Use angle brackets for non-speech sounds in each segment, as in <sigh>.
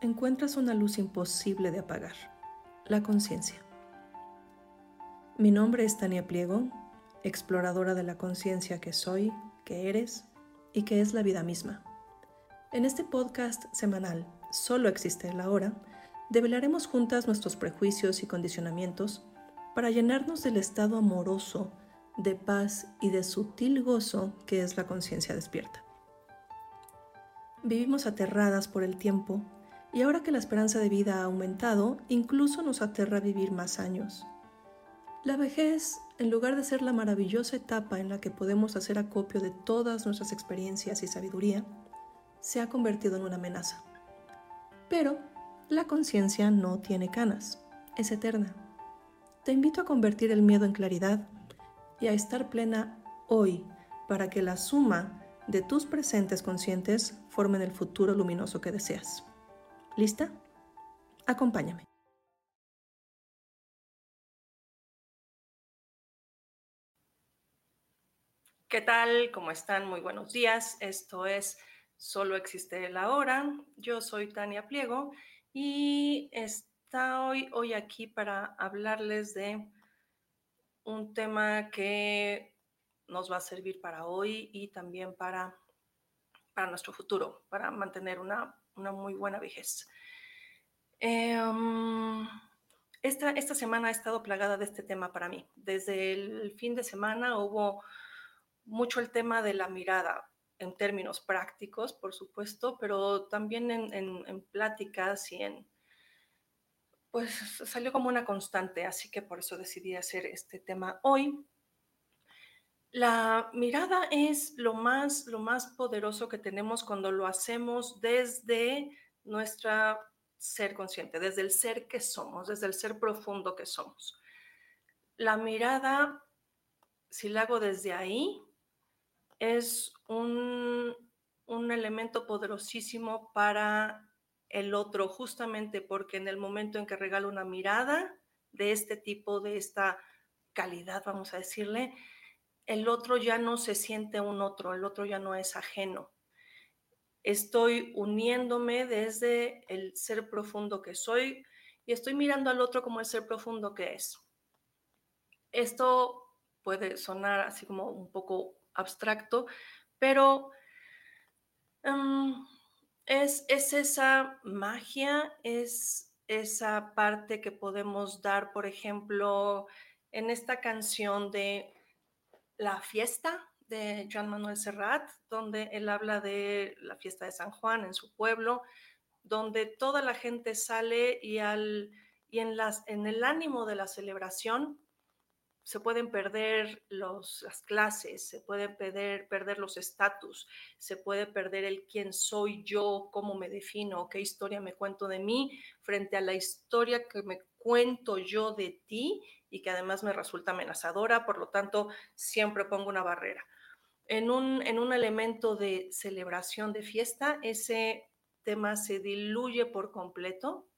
encuentras una luz imposible de apagar, la conciencia. Mi nombre es Tania Pliego, exploradora de la conciencia que soy, que eres y que es la vida misma. En este podcast semanal, Solo existe la hora, develaremos juntas nuestros prejuicios y condicionamientos para llenarnos del estado amoroso, de paz y de sutil gozo que es la conciencia despierta. Vivimos aterradas por el tiempo y ahora que la esperanza de vida ha aumentado, incluso nos aterra vivir más años. La vejez, en lugar de ser la maravillosa etapa en la que podemos hacer acopio de todas nuestras experiencias y sabiduría, se ha convertido en una amenaza. Pero la conciencia no tiene canas, es eterna. Te invito a convertir el miedo en claridad y a estar plena hoy para que la suma de tus presentes conscientes formen el futuro luminoso que deseas. ¿Lista? Acompáñame. ¿Qué tal? ¿Cómo están? Muy buenos días. Esto es Solo existe la hora. Yo soy Tania Pliego y estoy hoy aquí para hablarles de un tema que nos va a servir para hoy y también para, para nuestro futuro, para mantener una una muy buena vejez. Em, esta, esta semana ha estado plagada de este tema para mí. Desde el fin de semana hubo mucho el tema de la mirada en términos prácticos, por supuesto, pero también en, en, pláticas y en, pues salió como una constante, así que por eso decidí hacer este tema hoy. La mirada es lo más, lo más poderoso que tenemos cuando lo hacemos desde nuestra ser consciente, desde el ser que somos, desde el ser profundo que somos. La mirada, si la hago desde ahí, es un, un elemento poderosísimo para el otro, justamente porque en el momento en que regalo una mirada de este tipo, de esta calidad, vamos a decirle, el otro ya no se siente un otro, el otro ya no es ajeno. Estoy uniéndome desde el ser profundo que soy y estoy mirando al otro como el ser profundo que es. Esto puede sonar así como un poco abstracto, pero em, es, es esa magia, es esa parte que podemos dar, por ejemplo, en esta canción de la fiesta de Joan Manuel Serrat, donde él habla de la fiesta de San Juan en su pueblo, donde toda la gente sale y, al, y en, las, en el ánimo de la celebración se pueden perder los, las clases, se pueden perder, perder los estatus, se puede perder el quién soy yo, cómo me defino, qué historia me cuento de mí frente a la historia que me cuento yo de ti y que además me resulta amenazadora, por lo tanto siempre pongo una barrera. En un, en un elemento de celebración de fiesta, ese tema se diluye por completo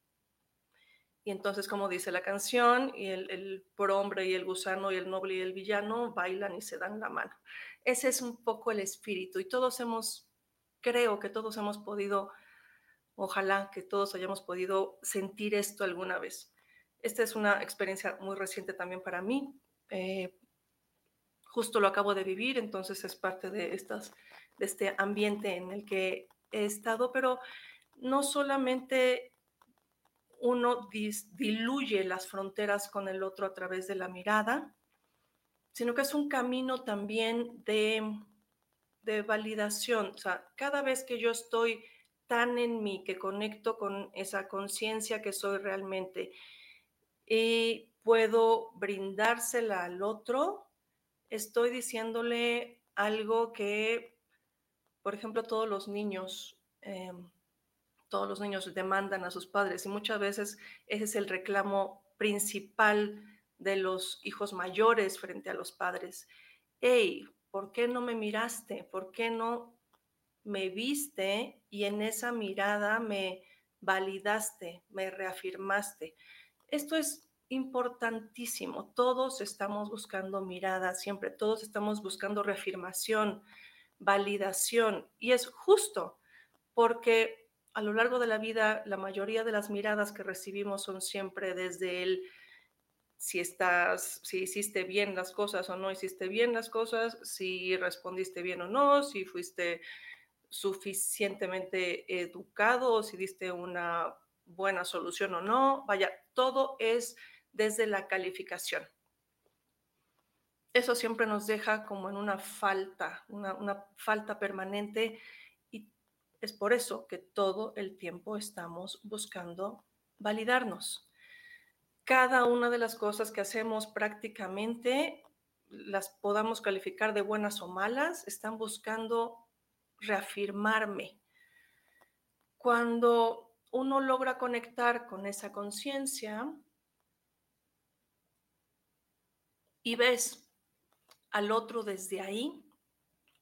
Y entonces, como dice la canción, y el, el hombre y el gusano y el noble y el villano bailan y se dan la mano. Ese es un poco el espíritu y todos hemos, creo que todos hemos podido, ojalá que todos hayamos podido sentir esto alguna vez. Esta es una experiencia muy reciente también para mí. Eh, justo lo acabo de vivir, entonces es parte de, este ambiente en el que he estado, pero no solamente uno diluye las fronteras con el otro a través de la mirada, sino que es un camino también de, de validación. O sea, cada vez que yo estoy tan en mí, que conecto con esa conciencia que soy realmente y puedo brindársela al otro, estoy diciéndole algo que, por ejemplo, todos los niños em, todos los niños demandan a sus padres y muchas veces ese es el reclamo principal de los hijos mayores frente a los padres. Hey, ¿por qué no me miraste? ¿Por qué no me viste y en esa mirada me validaste, me reafirmaste? Esto es importantísimo. Todos estamos buscando mirada siempre, todos estamos buscando reafirmación, validación y es justo porque a lo largo de la vida, la mayoría de las miradas que recibimos son siempre desde el si estás, si hiciste bien las cosas o no hiciste bien las cosas, si respondiste bien o no, si fuiste suficientemente educado o si diste una buena solución o no. Vaya, todo es desde la calificación. Eso siempre nos deja como en una falta, una, una falta permanente es por eso que todo el tiempo estamos buscando validarnos. Cada una de las cosas que hacemos prácticamente las podamos calificar de buenas o malas, están buscando reafirmarme. Cuando uno logra conectar con esa conciencia y ves al otro desde ahí,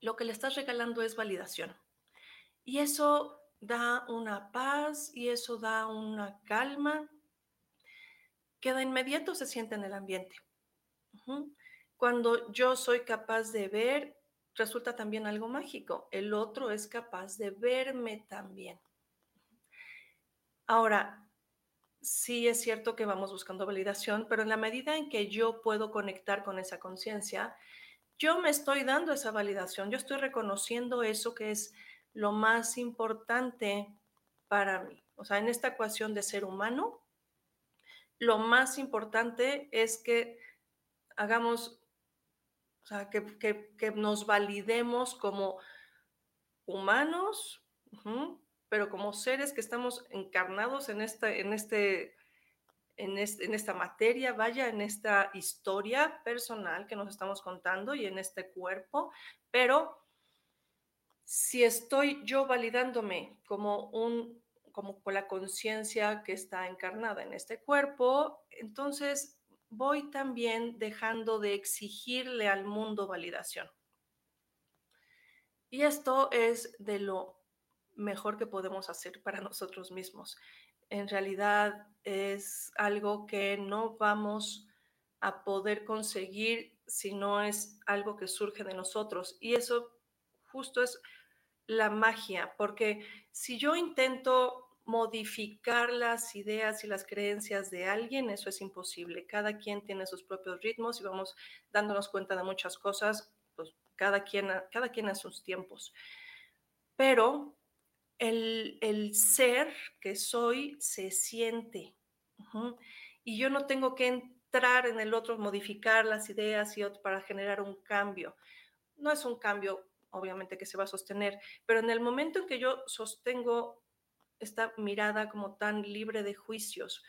lo que le estás regalando es validación. Y eso da una paz y eso da una calma que de inmediato se siente en el ambiente. Cuando yo soy capaz de ver, resulta también algo mágico. El otro es capaz de verme también. Ahora, sí es cierto que vamos buscando validación, pero en la medida en que yo puedo conectar con esa conciencia, yo me estoy dando esa validación, yo estoy reconociendo eso que es lo más importante para mí. O sea, en esta ecuación de ser humano, lo más importante es que hagamos, o sea, que, nos validemos como humanos, pero como seres que estamos encarnados en esta, en este, en, en, esta materia, vaya, en esta historia personal que nos estamos contando y en este cuerpo, pero si estoy yo validándome como un como con la conciencia que está encarnada en este cuerpo, entonces voy también dejando de exigirle al mundo validación. Y esto es de lo mejor que podemos hacer para nosotros mismos. En realidad es algo que no vamos a poder conseguir si no es algo que surge de nosotros. Y eso justo es la magia, porque si yo intento modificar las ideas y las creencias de alguien, eso es imposible. Cada quien tiene sus propios ritmos y vamos dándonos cuenta de muchas cosas, pues cada quien, cada quien a sus tiempos. Pero el, ser que soy se siente. Y yo no tengo que entrar en el otro, modificar las ideas y para generar un cambio. No es un cambio obviamente que se va a sostener, pero en el momento en que yo sostengo esta mirada como tan libre de juicios,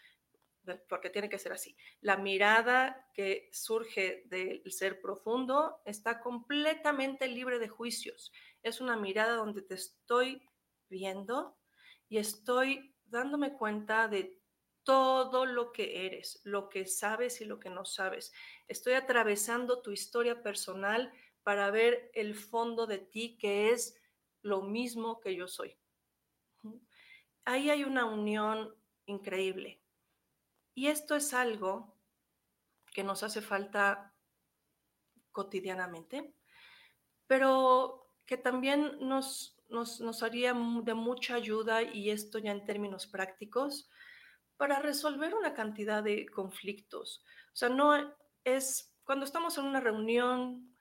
porque tiene que ser así, la mirada que surge del ser profundo está completamente libre de juicios. Es una mirada donde te estoy viendo y estoy dándome cuenta de todo lo que eres, lo que sabes y lo que no sabes. Estoy atravesando tu historia personal para ver el fondo de ti, que es lo mismo que yo soy. Ahí hay una unión increíble. Y esto es algo que nos hace falta cotidianamente, pero que también nos, nos, haría de mucha ayuda, y esto ya en términos prácticos, para resolver una cantidad de conflictos. O sea, no es cuando estamos en una reunión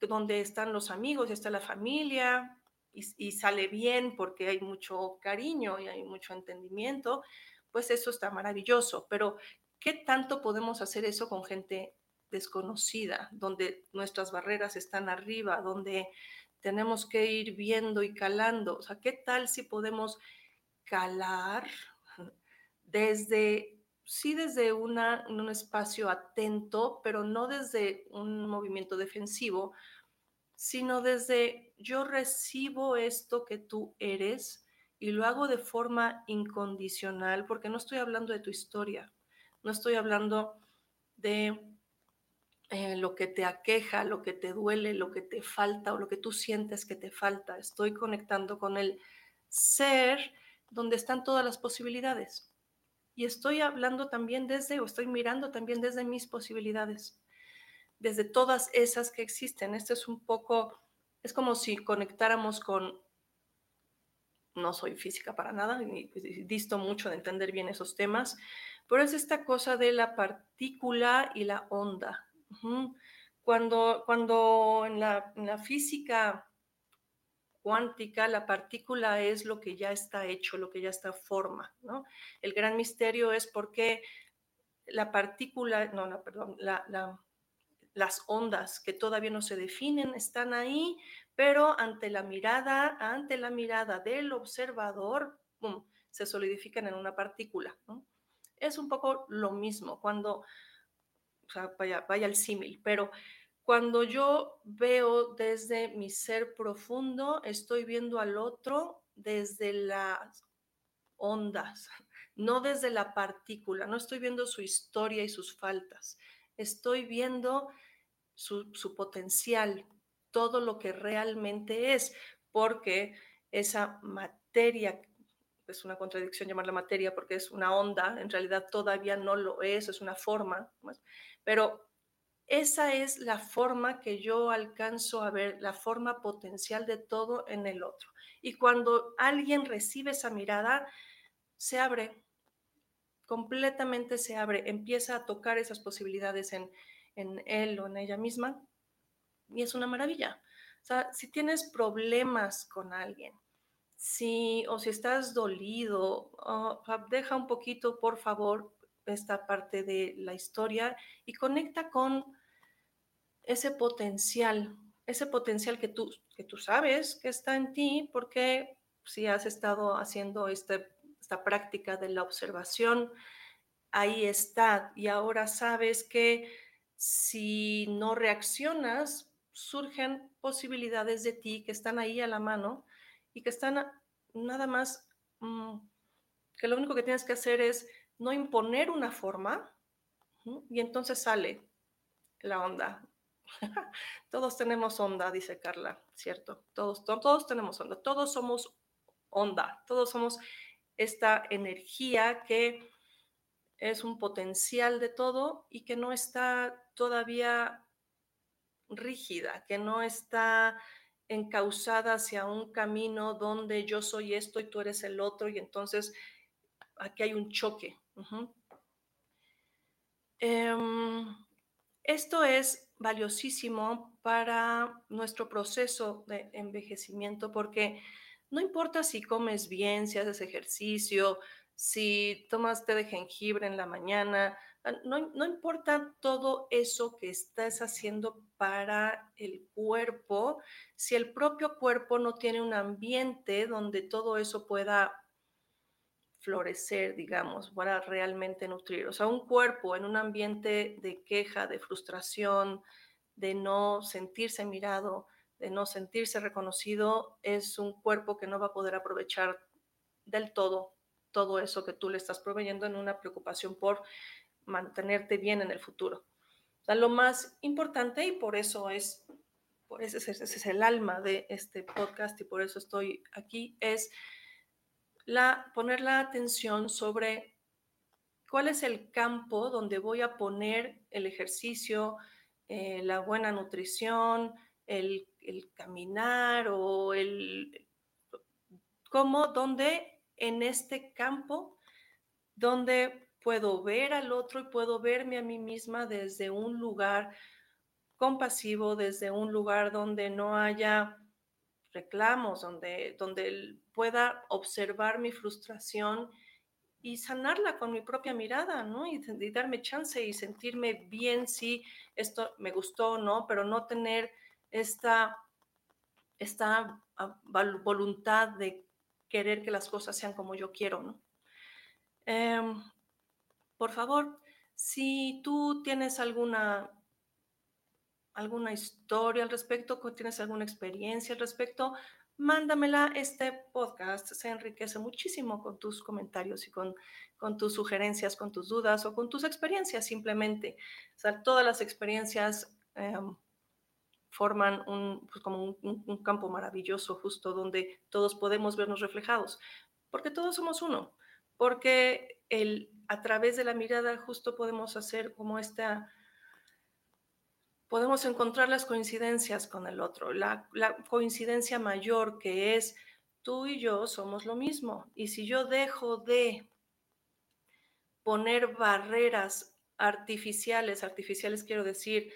donde están los amigos está la familia y, y, sale bien porque hay mucho cariño y hay mucho entendimiento, pues eso está maravilloso. Pero, ¿qué tanto podemos hacer eso con gente desconocida, donde nuestras barreras están arriba, donde tenemos que ir viendo y calando. O sea, ¿qué tal si podemos calar desde, sí desde una, un espacio atento, pero no desde un movimiento defensivo, sino desde yo recibo esto que tú eres y lo hago de forma incondicional, porque no estoy hablando de tu historia, no estoy hablando de eh, lo que te aqueja, lo que te duele, lo que te falta o lo que tú sientes que te falta. Estoy conectando con el ser donde están todas las posibilidades. Y estoy hablando también desde, o estoy mirando también desde mis posibilidades, desde todas esas que existen. Este es un poco, es como si conectáramos con, no soy física para nada, y disto mucho de entender bien esos temas, pero es esta cosa de la partícula y la onda, cuando, cuando en la, física cuántica, la partícula es lo que ya está hecho, lo que ya está forma, ¿no? El gran misterio es por qué la partícula, no, no perdón, las ondas que todavía no se definen están ahí, pero ante la mirada, ante la mirada del observador, se solidifican en una partícula, Es un poco lo mismo cuando o sea, vaya, vaya el símil, pero cuando yo veo desde mi ser profundo, estoy viendo al otro desde las ondas, no desde la partícula, no estoy viendo su historia y sus faltas, estoy viendo su, su potencial, todo lo que realmente es, porque esa materia es una contradicción llamarla materia porque es una onda, en realidad todavía no lo es, es una forma, pero esa es la forma que yo alcanzo a ver, la forma potencial de todo en el otro. Y cuando alguien recibe esa mirada, se abre, completamente se abre, empieza a tocar esas posibilidades en, en él o en ella misma, y es una maravilla. O sea, si tienes problemas con alguien, si o si estás dolido, deja un poquito, por favor, esta parte de la historia y conecta con ese potencial, ese potencial que tú, que tú sabes que está en ti, porque si has estado haciendo este, esta práctica de la observación, ahí está. Y ahora sabes que si no reaccionas, surgen posibilidades de ti que están ahí a la mano y que están nada más, mm, que lo único que tienes que hacer es no imponer una forma y entonces sale la onda. <laughs> todos tenemos onda, dice Carla, ¿cierto? Todos, todos tenemos onda, todos somos onda, todos somos esta energía que es un potencial de todo y que no está todavía rígida, que no está encausada hacia un camino donde yo soy esto y tú eres el otro y entonces aquí hay un choque. Em, esto es valiosísimo para nuestro proceso de envejecimiento porque no importa si comes bien, si haces ejercicio, si tomas té de jengibre en la mañana, Ah, no, importa todo eso que estás haciendo para el cuerpo, si el propio cuerpo no tiene un ambiente donde todo eso pueda florecer, digamos, para realmente nutrir. O sea, un cuerpo en un ambiente de queja, de frustración, de no sentirse mirado, de no sentirse reconocido, es un cuerpo que no va a poder aprovechar del todo todo eso que tú le estás proveyendo en una preocupación por mantenerte bien en el futuro. O sea, lo más importante y por eso es, por ese, es el alma de este podcast y por eso estoy aquí, es la, poner la atención sobre cuál es el campo donde voy a poner el ejercicio, eh, la buena nutrición, el, caminar o el cómo, dónde en este campo, donde puedo ver al otro y puedo verme a mí misma desde un lugar compasivo, desde un lugar donde no haya reclamos, donde, donde pueda observar mi frustración y sanarla con mi propia mirada, ¿no? Y, darme chance y sentirme bien si esto me gustó o no, pero no tener esta, esta ah, voluntad de querer que las cosas sean como yo quiero, ¿no? Em, por favor, si tú tienes alguna alguna historia al respecto, tienes alguna experiencia al respecto, mándamela. Este podcast se enriquece muchísimo con tus comentarios y con, con tus sugerencias, con tus dudas o con tus experiencias simplemente. Todas las experiencias em, forman un, pues, como un, campo maravilloso justo donde todos podemos vernos reflejados, porque todos somos uno, porque el, a través de la mirada justo podemos hacer como esta podemos encontrar las coincidencias con el otro. La, coincidencia mayor que es tú y yo somos lo mismo. Y si yo dejo de poner barreras artificiales, artificiales quiero decir,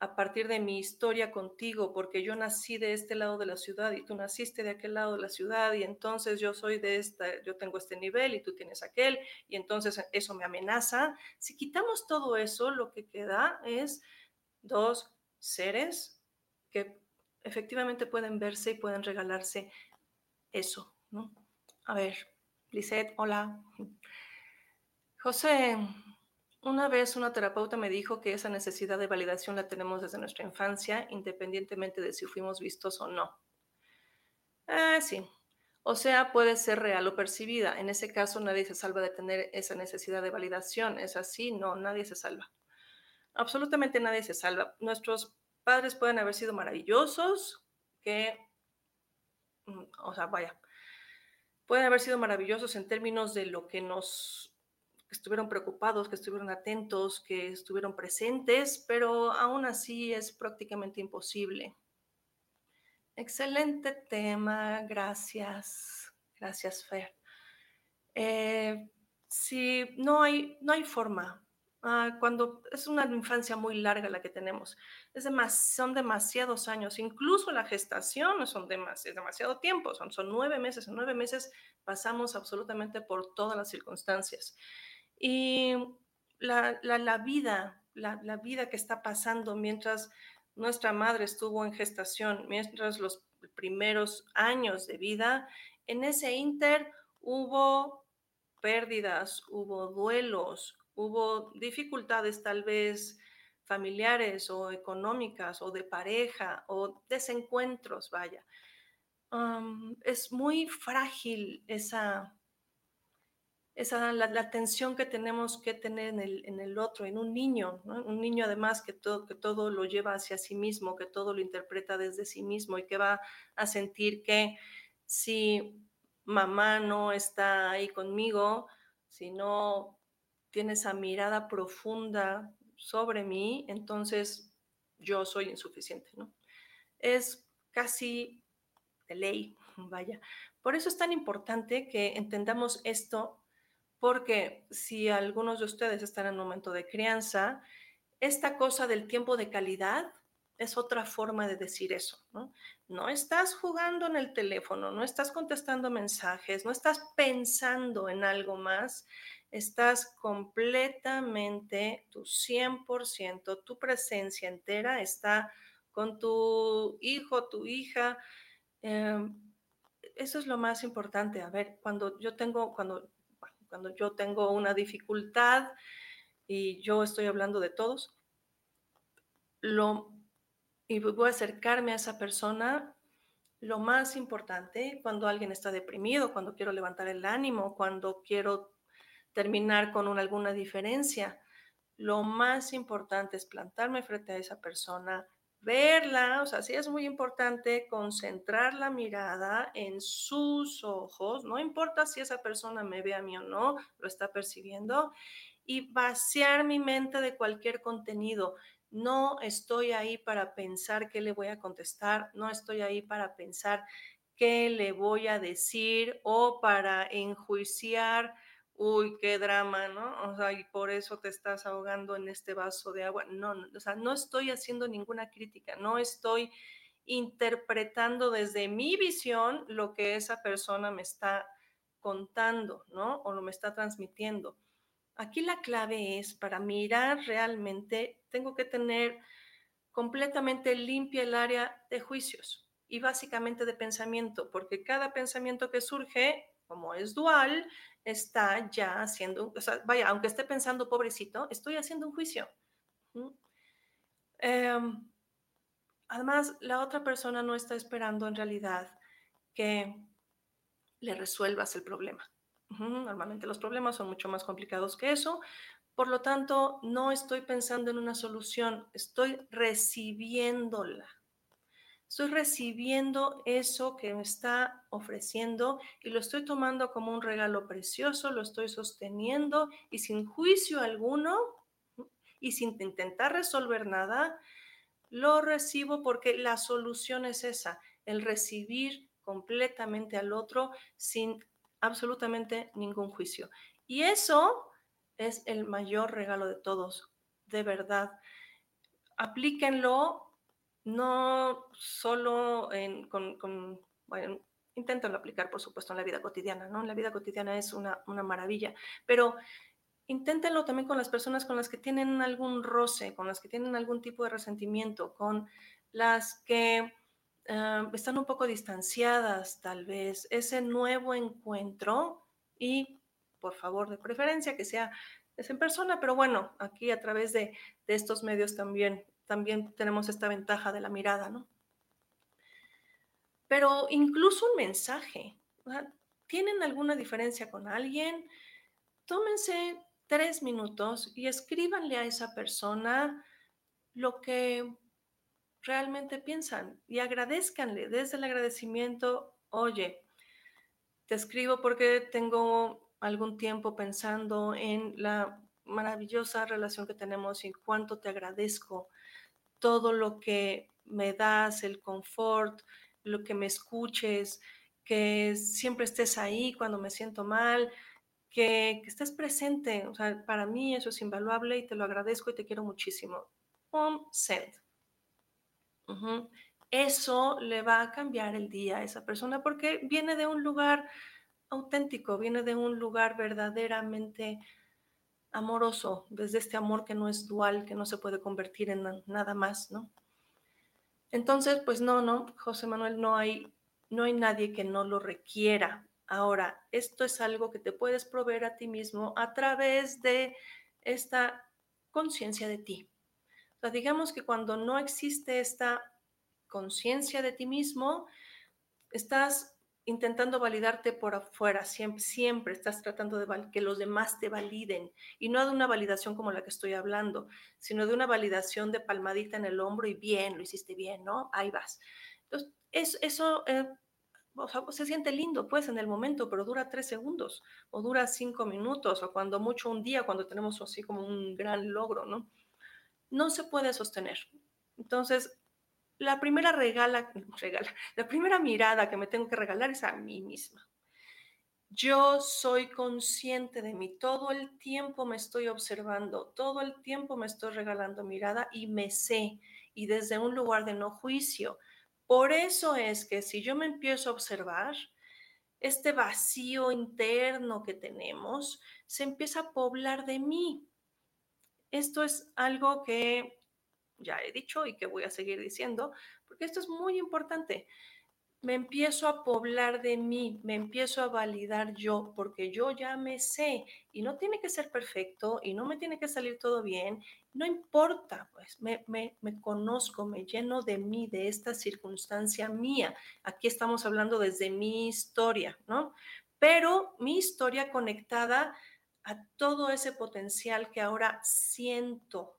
a partir de mi historia contigo, porque yo nací de este lado de la ciudad y tú naciste de aquel lado de la ciudad y entonces yo soy de esta, yo tengo este nivel y tú tienes aquel y entonces eso me amenaza. Si quitamos todo eso, lo que queda es dos seres que efectivamente pueden verse y pueden regalarse eso, ¿no? A ver, Lisette, hola. José, una vez una terapeuta me dijo que esa necesidad de validación la tenemos desde nuestra infancia, independientemente de si fuimos vistos o no. Ah, sí. O sea, puede ser real o percibida. En ese caso, nadie se salva de tener esa necesidad de validación. ¿Es así? No, nadie se salva absolutamente nadie se salva. Nuestros padres pueden haber sido maravillosos, que, mm, o sea, vaya, pueden haber sido maravillosos en términos de lo que nos estuvieron preocupados, que estuvieron atentos, que estuvieron presentes, pero aún así es prácticamente imposible. Excelente tema, gracias, gracias Fer. Eh, si no hay, no hay forma, Ah, cuando es una infancia muy larga la que tenemos. Es son demasiados años, incluso la gestación son es demasiado tiempo, son, son nueve meses. En nueve meses pasamos absolutamente por todas las circunstancias. Y la, la, vida, la, la, vida que está pasando mientras nuestra madre estuvo en gestación, mientras los primeros años de vida, en ese inter hubo pérdidas, hubo duelos, hubo dificultades tal vez familiares o económicas o de pareja o desencuentros, vaya. es muy frágil esa, esa la, tensión que tenemos que tener en el, en el otro, en un niño, un niño además que todo, que todo lo lleva hacia sí mismo, que todo lo interpreta desde sí mismo y que va a sentir que si mamá no está ahí conmigo, si no tiene esa mirada profunda sobre mí, entonces yo soy insuficiente, ¿no? Es casi de ley, vaya. Por eso es tan importante que entendamos esto, porque si algunos de ustedes están en un momento de crianza, esta cosa del tiempo de calidad es otra forma de decir eso, ¿no? No estás jugando en el teléfono, no estás contestando mensajes, no estás pensando en algo más, estás completamente, tu 100%, tu presencia entera está con tu hijo, tu hija. Em, eso es lo más importante. A ver, cuando yo tengo, cuando, cuando yo tengo una dificultad y yo estoy hablando de todos, lo, y voy a acercarme a esa persona, lo más importante, cuando alguien está deprimido, cuando quiero levantar el ánimo, cuando quiero terminar con alguna diferencia. Lo más importante es plantarme frente a esa persona, verla, o sea, sí es muy importante concentrar la mirada en sus ojos, no importa si esa persona me ve a mí o no, lo está percibiendo, y vaciar mi mente de cualquier contenido. No estoy ahí para pensar qué le voy a contestar, no estoy ahí para pensar qué le voy a decir o para enjuiciar uy, qué drama, ¿no? O sea, y por eso te estás ahogando en este vaso de agua. No, no, o sea, no estoy haciendo ninguna crítica, no estoy interpretando desde mi visión lo que esa persona me está contando, ¿no? O lo me está transmitiendo. Aquí la clave es, para mirar realmente, tengo que tener completamente limpia el área de juicios y básicamente de pensamiento, porque cada pensamiento que surge, como es dual, está ya haciendo, o sea, vaya, aunque esté pensando, pobrecito, estoy haciendo un juicio. Em, además, la otra persona no está esperando en realidad que le resuelvas el problema. Normalmente los problemas son mucho más complicados que eso. Por lo tanto, no estoy pensando en una solución, estoy recibiéndola. Estoy recibiendo eso que me está ofreciendo y lo estoy tomando como un regalo precioso, lo estoy sosteniendo y sin juicio alguno y sin intentar resolver nada, lo recibo porque la solución es esa, el recibir completamente al otro sin absolutamente ningún juicio. Y eso es el mayor regalo de todos, de verdad. Aplíquenlo no solo en, con, con aplicar, por supuesto, en la vida cotidiana, ¿no? En la vida cotidiana es una, una maravilla, pero inténtenlo también con las personas con las que tienen algún roce, con las que tienen algún tipo de resentimiento, con las que ah, están un poco distanciadas, tal vez, ese nuevo encuentro y, por favor, de preferencia, que sea es en persona, pero bueno, aquí a través de, de estos medios también también tenemos esta ventaja de la mirada, ¿no? Pero incluso un mensaje, ¿tienen alguna diferencia con alguien? Tómense tres minutos y escríbanle a esa persona lo que realmente piensan y agradezcanle desde el agradecimiento, oye, te escribo porque tengo algún tiempo pensando en la maravillosa relación que tenemos y cuánto te agradezco todo lo que me das, el confort, lo que me escuches, que siempre estés ahí cuando me siento mal, que, estés presente. O sea, para mí eso es invaluable y te lo agradezco y te quiero muchísimo. Pum, send. Eso le va a cambiar el día a esa persona porque viene de un lugar auténtico, viene de un lugar verdaderamente amoroso, desde este amor que no es dual, que no se puede convertir en nada más, ¿no? Entonces, pues no, no, José Manuel, no hay, no hay nadie que no lo requiera. Ahora, esto es algo que te puedes proveer a ti mismo a través de esta conciencia de ti. O sea, digamos que cuando no existe esta conciencia de ti mismo, estás intentando validarte por afuera, siempre, estás tratando de que los demás te validen y no de una validación como la que estoy hablando, sino de una validación de palmadita en el hombro y bien, lo hiciste bien, ¿no? Ahí vas. Entonces, eso, eh, se siente lindo, pues, en el momento, pero dura tres segundos o dura cinco minutos o cuando mucho un día, cuando tenemos así como un gran logro, ¿no? No se puede sostener. Entonces, la primera regala, <laughs> regala, la primera mirada que me tengo que regalar es a mí misma. Yo soy consciente de mí, todo el tiempo me estoy observando, todo el tiempo me estoy regalando mirada y me sé, y desde un lugar de no juicio. Por eso es que si yo me empiezo a observar, este vacío interno que tenemos se empieza a poblar de mí. Esto es algo que ya he dicho y que voy a seguir diciendo, porque esto es muy importante. Me empiezo a poblar de mí, me empiezo a validar yo, porque yo ya me sé y no tiene que ser perfecto y no me tiene que salir todo bien, no importa, pues me, me, conozco, me lleno de mí, de esta circunstancia mía. Aquí estamos hablando desde mi historia, ¿no? Pero mi historia conectada a todo ese potencial que ahora siento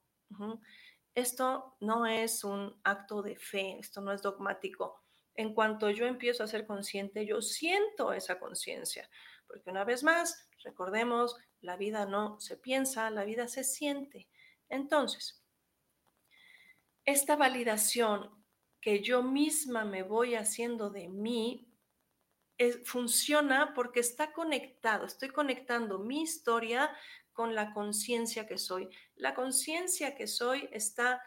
Esto no es un acto de fe, esto no es dogmático. En cuanto yo empiezo a ser consciente, yo siento esa conciencia, porque una vez más, recordemos, la vida no se piensa, la vida se siente. Entonces, esta validación que yo misma me voy haciendo de mí funciona porque está conectado, estoy conectando mi historia con la conciencia que soy. La conciencia que soy está,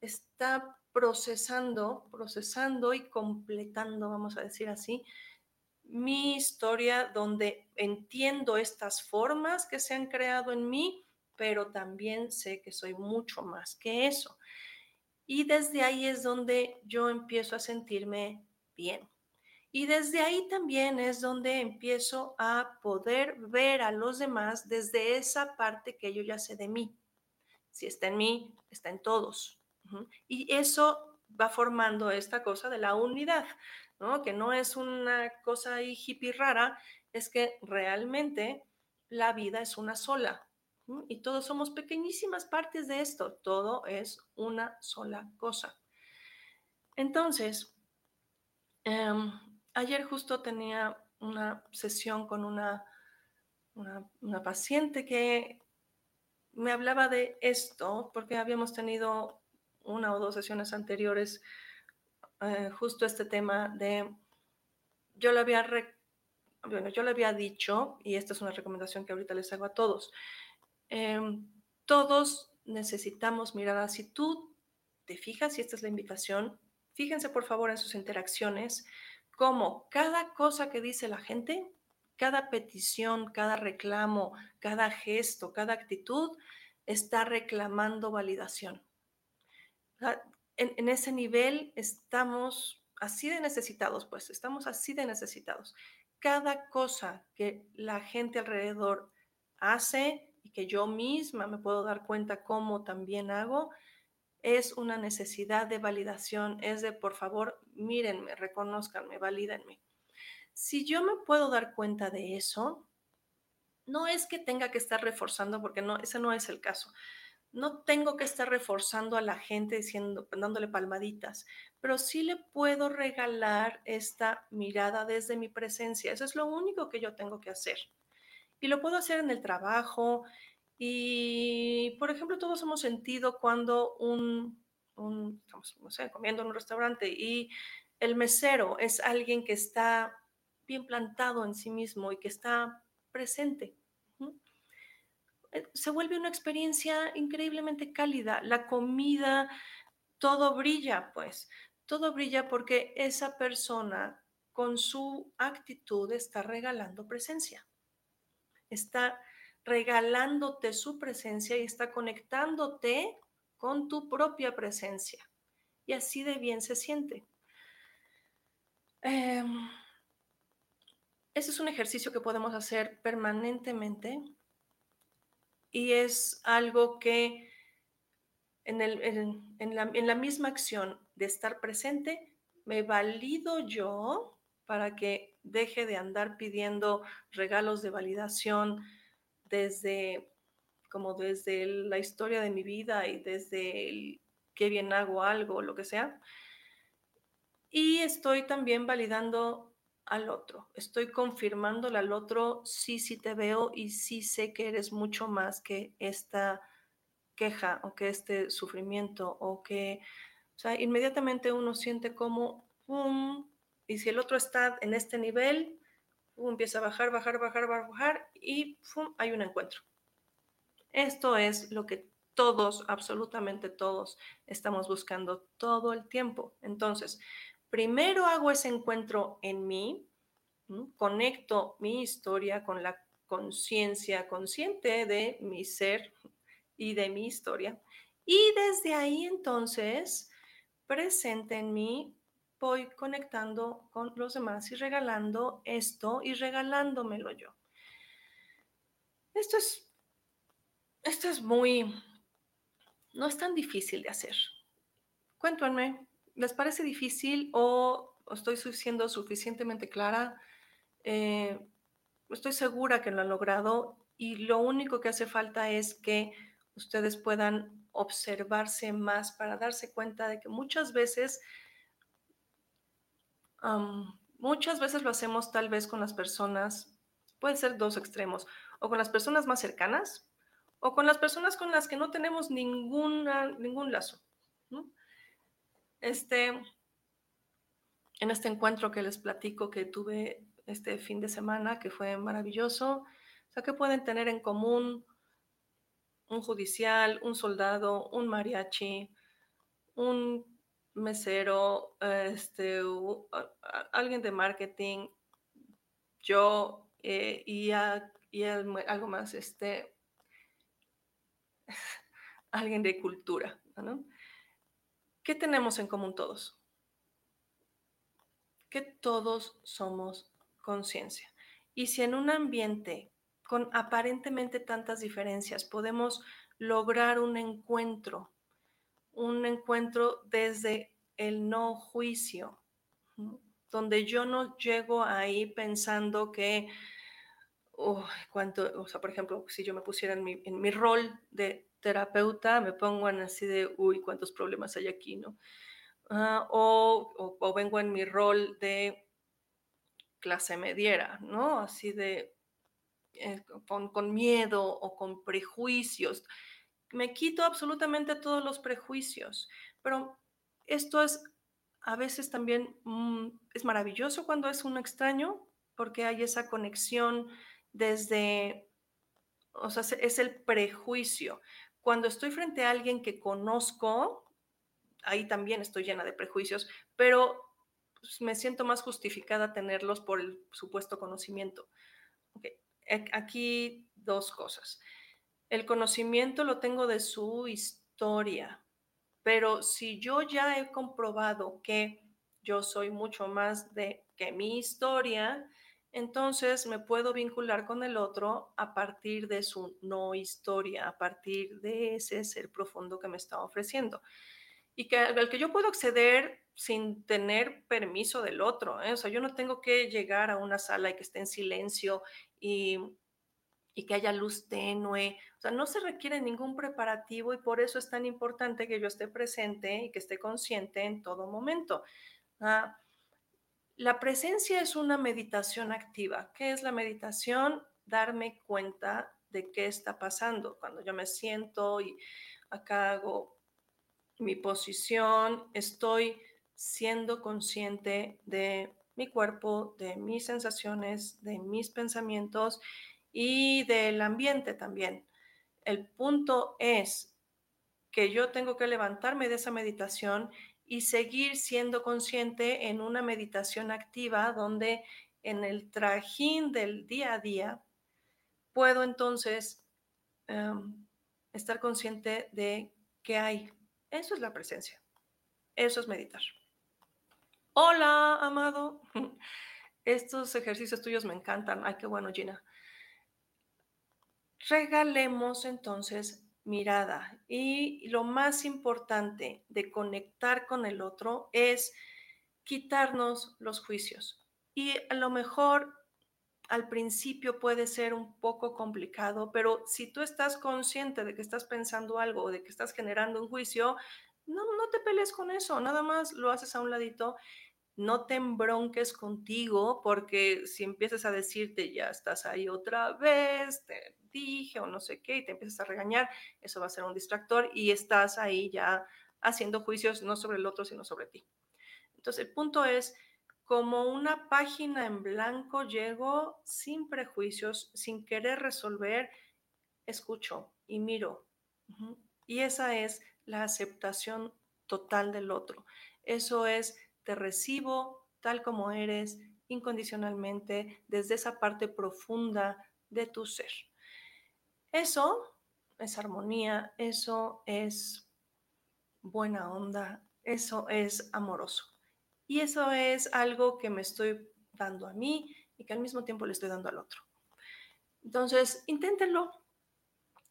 está procesando, procesando y completando, vamos a decir así, mi historia donde entiendo estas formas que se han creado en mí, pero también sé que soy mucho más que eso. Y desde ahí es donde yo empiezo a sentirme bien. Y desde ahí también es donde empiezo a poder ver a los demás desde esa parte que yo ya sé de mí. Si está en mí, está en todos. Y eso va formando esta cosa de la unidad, ¿no? Que no es una cosa ahí hippie rara, es que realmente la vida es una sola. Y todos somos pequeñísimas partes de esto. Todo es una sola cosa. Entonces, em, ayer justo tenía una sesión con una, una, paciente que me hablaba de esto porque habíamos tenido una o dos sesiones anteriores eh, justo este tema de yo le había bueno, yo le había dicho y esta es una recomendación que ahorita les hago a todos em, todos necesitamos mirar si tú te fijas y esta es la invitación fíjense por favor en sus interacciones cómo cada cosa que dice la gente, cada petición, cada reclamo, cada gesto, cada actitud está reclamando validación. En, ese nivel estamos así de necesitados, pues estamos así de necesitados. Cada cosa que la gente alrededor hace y que yo misma me puedo dar cuenta cómo también hago, es una necesidad de validación, es de por favor, mírenme, reconozcanme, valídenme. Si yo me puedo dar cuenta de eso, no es que tenga que estar reforzando, porque no, ese no es el caso. No tengo que estar reforzando a la gente diciendo, dándole palmaditas, pero sí le puedo regalar esta mirada desde mi presencia. Eso es lo único que yo tengo que hacer. Y lo puedo hacer en el trabajo, y, por ejemplo, todos hemos sentido cuando un, estamos, no sé, comiendo en un restaurante y el mesero es alguien que está bien plantado en sí mismo y que está presente. Eh, se vuelve una experiencia increíblemente cálida. La comida, todo brilla, pues. Todo brilla porque esa persona con su actitud está regalando presencia. Está regalándote su presencia y está conectándote con tu propia presencia. Y así de bien se siente. Em, ese es un ejercicio que podemos hacer permanentemente y es algo que en, la, en la misma acción de estar presente, me valido yo para que deje de andar pidiendo regalos de validación, desde como desde la historia de mi vida y desde el qué bien hago algo, lo que sea. Y estoy también validando al otro. Estoy confirmándole al otro, sí, sí te veo y sí sé que eres mucho más que esta queja o que este sufrimiento o que, o sea, inmediatamente uno siente como, ¡pum! Y si el otro está en este nivel, empieza a bajar, bajar, bajar, bajar y hay un encuentro. Esto es lo que todos, absolutamente todos, estamos buscando todo el tiempo. Entonces, primero hago ese encuentro en mí, conecto mi historia con la conciencia consciente de mi ser y de mi historia. Y desde ahí entonces presente en mí voy conectando con los demás y regalando esto y regalándomelo yo. Esto es, esto es muy, no es tan difícil de hacer. Cuéntenme, ¿les parece difícil o estoy siendo suficientemente clara? Eh, estoy segura que lo han logrado y lo único que hace falta es que ustedes puedan observarse más, para darse cuenta de que muchas veces, muchas veces lo hacemos tal vez con las personas, puede ser dos extremos, o con las personas más cercanas, o con las personas con las que no tenemos ninguna, ningún lazo. Este, en este encuentro que les platico que tuve este fin de semana, que fue maravilloso, o sea, ¿qué pueden tener en común un judicial, un soldado, un mariachi, un mesero, este, alguien de marketing, yo eh, y, algo más, este, <laughs> alguien de cultura, ¿no? ¿Qué tenemos en común todos? Que todos somos conciencia. Y si en un ambiente con aparentemente tantas diferencias podemos lograr un encuentro, un encuentro desde el no juicio, donde yo no llego ahí pensando que, cuánto, o sea, por ejemplo, si yo me pusiera en mi, en mi rol de terapeuta, me pongo así de, uy, cuántos problemas hay aquí, ¿no? Ah, o, o, vengo en mi rol de clase mediera, ¿no? Así de, eh, con, con, miedo o con prejuicios. Me quito absolutamente todos los prejuicios, pero esto es a veces también, mm, es maravilloso cuando es un extraño, porque hay esa conexión desde, o sea, es el prejuicio. Cuando estoy frente a alguien que conozco, ahí también estoy llena de prejuicios, pero pues, me siento más justificada tenerlos por el supuesto conocimiento. Aquí dos cosas. El conocimiento lo tengo de su historia, pero si yo ya he comprobado que yo soy mucho más de que mi historia, entonces me puedo vincular con el otro a partir de su no historia, a partir de ese ser profundo que me está ofreciendo. Y que al que yo puedo acceder sin tener permiso del otro. ¿eh? O sea, yo no tengo que llegar a una sala y que esté en silencio y, y, que haya luz tenue. O sea, no se requiere ningún preparativo y por eso es tan importante que yo esté presente y que esté consciente en todo momento. Ah, la presencia es una meditación activa. ¿Qué es la meditación? Darme cuenta de qué está pasando. Cuando yo me siento y acá hago mi posición, estoy siendo consciente de mi cuerpo, de mis sensaciones, de mis pensamientos y del ambiente también. El punto es que yo tengo que levantarme de esa meditación y seguir siendo consciente en una meditación activa donde en el trajín del día a día puedo entonces em, estar consciente de qué hay. Eso es la presencia. Eso es meditar. Hola, amado. <laughs> Estos ejercicios tuyos me encantan. Ay, qué bueno, Gina. Regalemos entonces mirada. Y lo más importante de conectar con el otro es quitarnos los juicios. Y a lo mejor al principio puede ser un poco complicado, pero si tú estás consciente de que estás pensando algo de que estás generando un juicio, no, no te pelees con eso, nada más lo haces a un ladito no te embronques contigo porque si empiezas a decirte ya estás ahí otra vez, te dije o no sé qué, y te empiezas a regañar, eso va a ser un distractor y estás ahí ya haciendo juicios no sobre el otro, sino sobre ti. Entonces, el punto es, como una página en blanco llego sin prejuicios, sin querer resolver, escucho y miro. Y esa es la aceptación total del otro. Eso es te recibo tal como eres, incondicionalmente, desde esa parte profunda de tu ser. Eso es armonía, eso es buena onda, eso es amoroso. Y eso es algo que me estoy dando a mí y que al mismo tiempo le estoy dando al otro. Entonces, inténtenlo,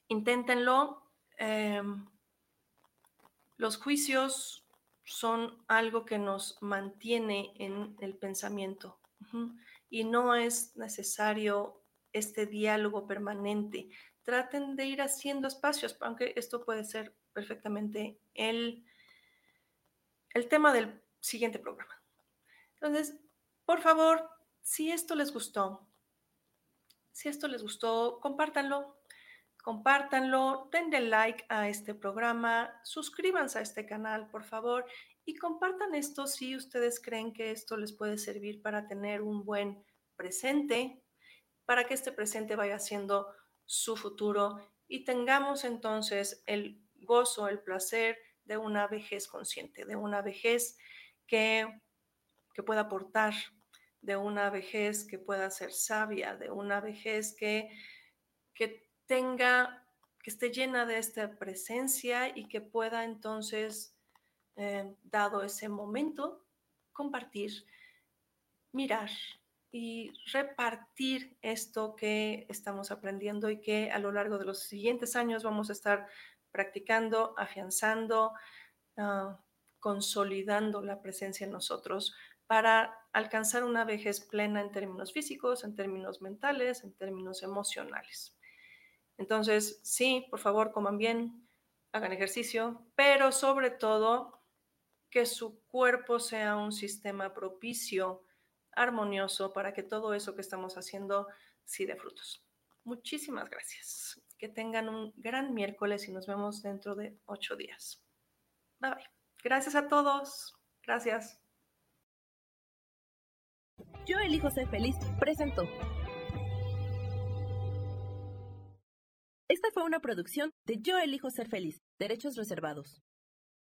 inténtenlo. Em, los juicios son algo que nos mantiene en el pensamiento y no es necesario este diálogo permanente. Traten de ir haciendo espacios, aunque esto puede ser perfectamente el, el tema del siguiente programa. Entonces, por favor, si esto les gustó, si esto les gustó, compártanlo, compártanlo, denle like a este programa, suscríbanse a este canal, por favor, y compartan esto si ustedes creen que esto les puede servir para tener un buen presente, para que este presente vaya siendo su futuro y tengamos entonces el gozo, el placer de una vejez consciente, de una vejez que, que pueda aportar, de una vejez que pueda ser sabia, de una vejez que, que tenga, que esté llena de esta presencia y que pueda entonces, eh, dado ese momento, compartir, mirar, y repartir esto que estamos aprendiendo y que a lo largo de los siguientes años vamos a estar practicando, afianzando, ah, consolidando la presencia en nosotros para alcanzar una vejez plena en términos físicos, en términos mentales, en términos emocionales. Entonces, sí, por favor, coman bien, hagan ejercicio, pero sobre todo que su cuerpo sea un sistema propicio armonioso para que todo eso que estamos haciendo sí dé frutos. Muchísimas gracias. Que tengan un gran miércoles y nos vemos dentro de ocho días. Bye bye. Gracias a todos. Gracias. Yo elijo ser feliz presentó. Esta fue una producción de Yo elijo ser feliz, derechos reservados.